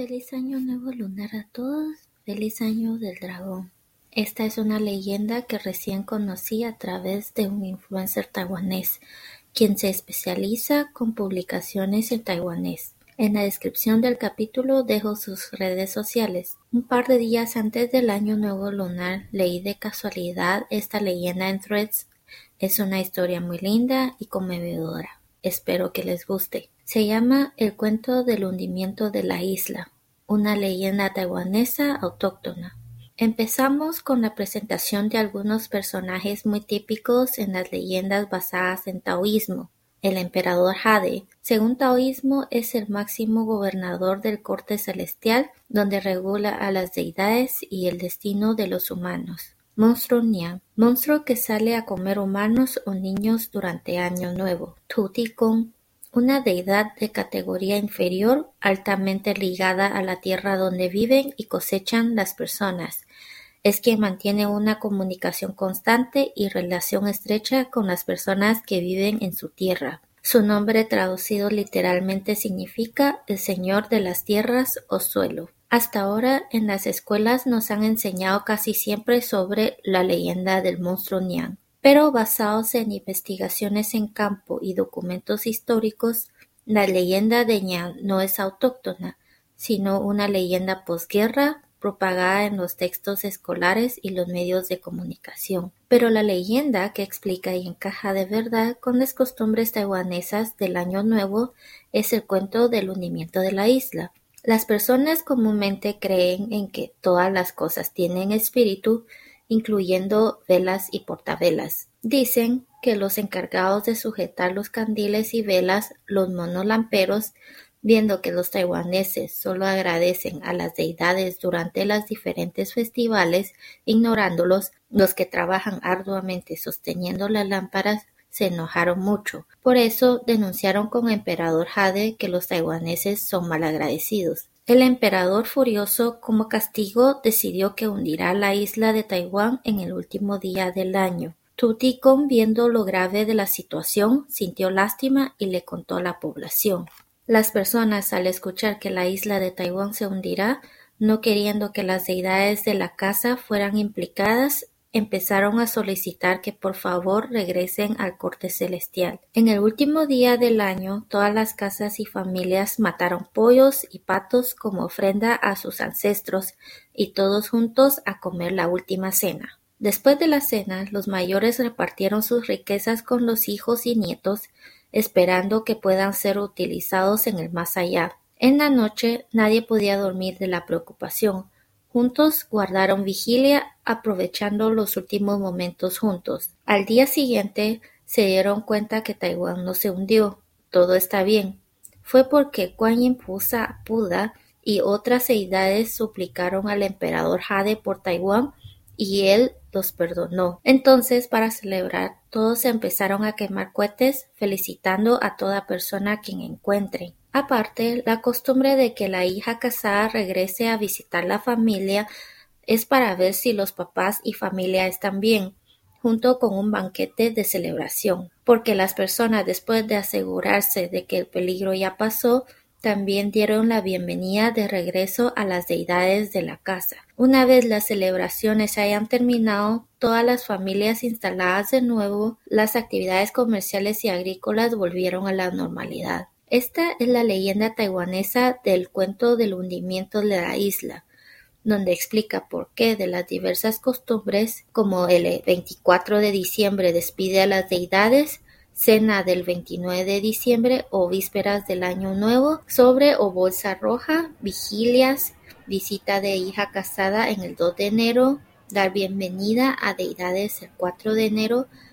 Feliz Año Nuevo Lunar a todos. Feliz Año del Dragón. Esta es una leyenda que recién conocí a través de un influencer taiwanés, quien se especializa con publicaciones en taiwanés. En la descripción del capítulo dejo sus redes sociales. Un par de días antes del Año Nuevo Lunar leí de casualidad esta leyenda en threads. Es una historia muy linda y conmovedora. Espero que les guste. Se llama El cuento del hundimiento de la isla, una leyenda taiwanesa autóctona. Empezamos con la presentación de algunos personajes muy típicos en las leyendas basadas en taoísmo. El emperador Jade, según taoísmo, es el máximo gobernador del corte celestial, donde regula a las deidades y el destino de los humanos. Monstruo Nian, monstruo que sale a comer humanos o niños durante Año Nuevo. Tutikon, una deidad de categoría inferior altamente ligada a la tierra donde viven y cosechan las personas. Es quien mantiene una comunicación constante y relación estrecha con las personas que viven en su tierra. Su nombre traducido literalmente significa el Señor de las tierras o suelo. Hasta ahora en las escuelas nos han enseñado casi siempre sobre la leyenda del monstruo Niang. Pero basados en investigaciones en campo y documentos históricos, la leyenda de Ñan no es autóctona, sino una leyenda posguerra propagada en los textos escolares y los medios de comunicación. Pero la leyenda que explica y encaja de verdad con las costumbres taiwanesas del Año Nuevo es el cuento del hundimiento de la isla. Las personas comúnmente creen en que todas las cosas tienen espíritu incluyendo velas y portavelas. Dicen que los encargados de sujetar los candiles y velas, los monolamperos, viendo que los taiwaneses solo agradecen a las deidades durante las diferentes festivales, ignorándolos, los que trabajan arduamente sosteniendo las lámparas se enojaron mucho. Por eso denunciaron con emperador Jade que los taiwaneses son malagradecidos. El emperador furioso como castigo decidió que hundirá la isla de Taiwán en el último día del año. Tutikon, viendo lo grave de la situación, sintió lástima y le contó a la población. Las personas, al escuchar que la isla de Taiwán se hundirá, no queriendo que las deidades de la casa fueran implicadas, empezaron a solicitar que por favor regresen al corte celestial. En el último día del año, todas las casas y familias mataron pollos y patos como ofrenda a sus ancestros y todos juntos a comer la última cena. Después de la cena, los mayores repartieron sus riquezas con los hijos y nietos, esperando que puedan ser utilizados en el más allá. En la noche nadie podía dormir de la preocupación, Juntos guardaron vigilia, aprovechando los últimos momentos juntos. Al día siguiente se dieron cuenta que Taiwán no se hundió. Todo está bien. Fue porque Kuan Yin Pusa Buda y otras deidades suplicaron al emperador Jade por Taiwán y él los perdonó. Entonces, para celebrar, todos empezaron a quemar cohetes, felicitando a toda persona a quien encuentren. Aparte, la costumbre de que la hija casada regrese a visitar la familia es para ver si los papás y familia están bien, junto con un banquete de celebración, porque las personas después de asegurarse de que el peligro ya pasó, también dieron la bienvenida de regreso a las deidades de la casa. Una vez las celebraciones hayan terminado, todas las familias instaladas de nuevo, las actividades comerciales y agrícolas volvieron a la normalidad. Esta es la leyenda taiwanesa del cuento del hundimiento de la isla, donde explica por qué de las diversas costumbres, como el 24 de diciembre despide a las deidades, cena del 29 de diciembre o vísperas del año nuevo, sobre o bolsa roja, vigilias, visita de hija casada en el 2 de enero, dar bienvenida a deidades el 4 de enero,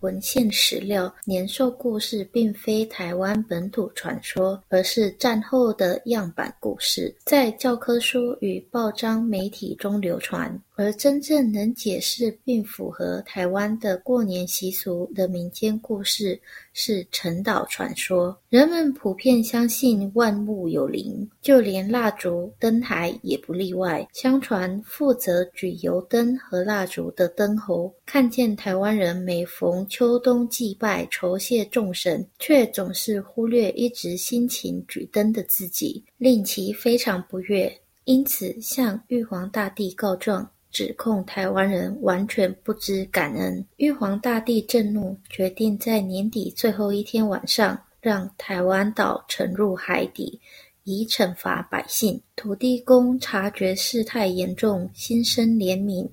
文献史料，年兽故事并非台湾本土传说，而是战后的样板故事，在教科书与报章媒体中流传。而真正能解释并符合台湾的过年习俗的民间故事是陈岛传说。人们普遍相信万物有灵，就连蜡烛、灯台也不例外。相传负责举油灯和蜡烛的灯侯，看见台湾人每逢秋冬祭拜酬谢众神，却总是忽略一直辛勤举灯的自己，令其非常不悦，因此向玉皇大帝告状。指控台湾人完全不知感恩，玉皇大帝震怒，决定在年底最后一天晚上，让台湾岛沉入海底，以惩罚百姓。土地公察觉事态严重，心生怜悯，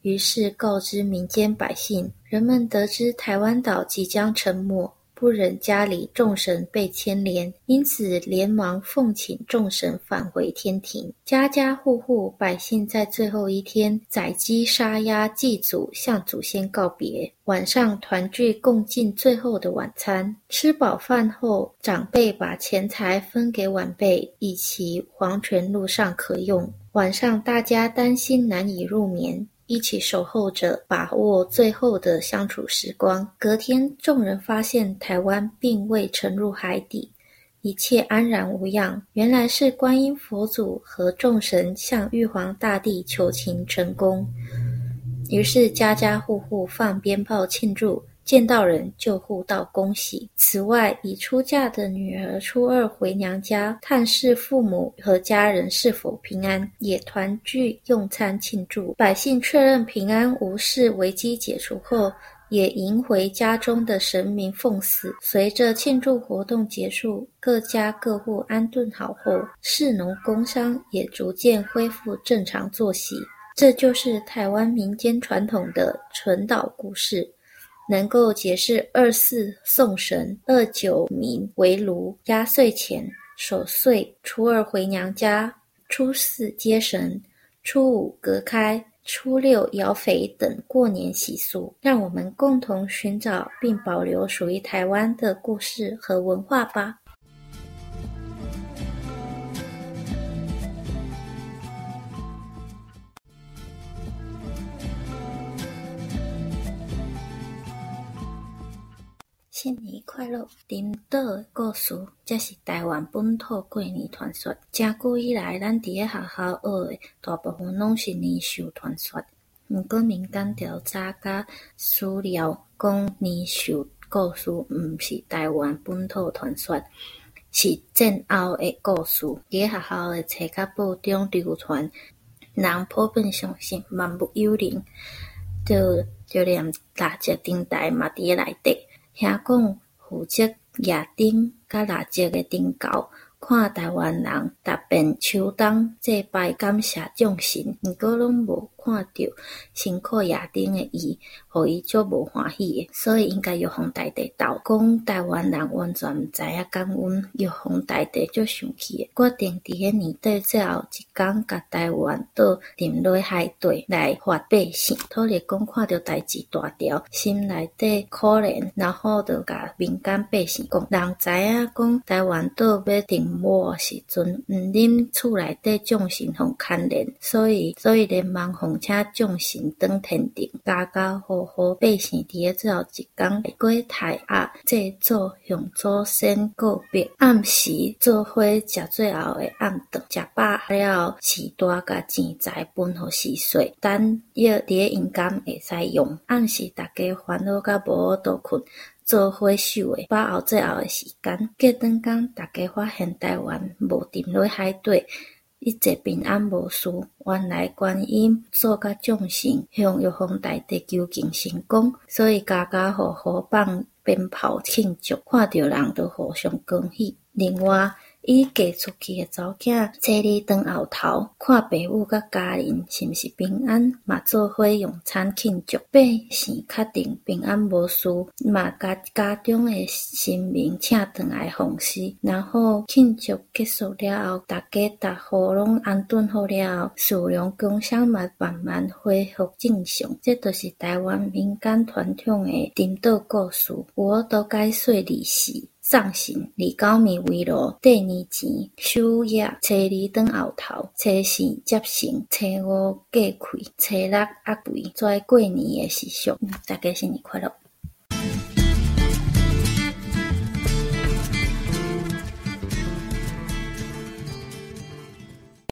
于是告知民间百姓。人们得知台湾岛即将沉没。不忍家里众神被牵连，因此连忙奉请众神返回天庭。家家户户百姓在最后一天宰鸡杀鸭祭祖，向祖先告别。晚上团聚共进最后的晚餐。吃饱饭后，长辈把钱财分给晚辈，以其黄泉路上可用。晚上大家担心难以入眠。一起守候着，把握最后的相处时光。隔天，众人发现台湾并未沉入海底，一切安然无恙。原来是观音佛祖和众神向玉皇大帝求情成功，于是家家户户放鞭炮庆祝。见到人就互道恭喜。此外，已出嫁的女儿初二回娘家探视父母和家人是否平安，也团聚用餐庆祝。百姓确认平安无事，危机解除后，也迎回家中的神明奉祀。随着庆祝活动结束，各家各户安顿好后，市农工商也逐渐恢复正常作息。这就是台湾民间传统的纯岛故事。能够解释二四送神、二九冥为炉、压岁钱、守岁、初二回娘家、初四接神、初五隔开、初六摇肥等过年习俗，让我们共同寻找并保留属于台湾的故事和文化吧。新年快乐！领岛的故事，这是台湾本土过年传说。真久以来，咱伫个学校学的大部分拢是年兽传说。毋过民间调查甲史料讲，年兽故事毋是台湾本土传说，是战后的故事。伫个学校的册甲报中流传，人普遍相信万物有灵，就就连大只灯台嘛伫个内底。听讲负责夜灯甲蜡烛的灯教，看台湾人逐遍秋冬祭拜感谢众神，毋过拢无看到辛苦夜顶的伊，互伊足无欢喜的，所以应该玉皇大帝斗讲台湾人完全毋知影感恩，玉皇大帝足生气的，决定伫迄年底最后一工，甲台湾岛沉落海底来发百姓。土地公看到代志大条，心内底可怜，然后就甲民间百姓讲，人知影讲台湾岛要沉没时阵，毋啉厝内底众神互牵连，所以所以连忙奉。请众神登天庭，家家户户百姓伫个最后一工过台鸭祭祖向祖先告别，暗时做伙食最后的暗顿，食饱了后，时大甲钱财分互四岁，等要伫个阴间会使用。暗时大家烦恼甲无好倒困，做伙守诶，把握最后诶时间。过灯工，大家发现台湾无沉落海底。一切平安无事，原来观音做甲众神向玉皇大帝求情成功，所以家家户户放鞭炮庆祝，看到人都互相恭喜。另外，伊嫁出去诶查某囝，初二当后头，看爸母甲家人是毋是平安，嘛做伙用餐庆祝。八是确定平安无事，嘛甲家中诶神明请转来奉事。然后庆祝结束了后，大家逐户拢安顿好了后，事量工商嘛慢慢恢复正常。这都是台湾民间传统诶颠倒故事。我都该说利是。送行二九米围炉，第二钱守夜，初二当后头，初四接行，初五过开，初六压柜，做过年的习俗。大家新年快乐！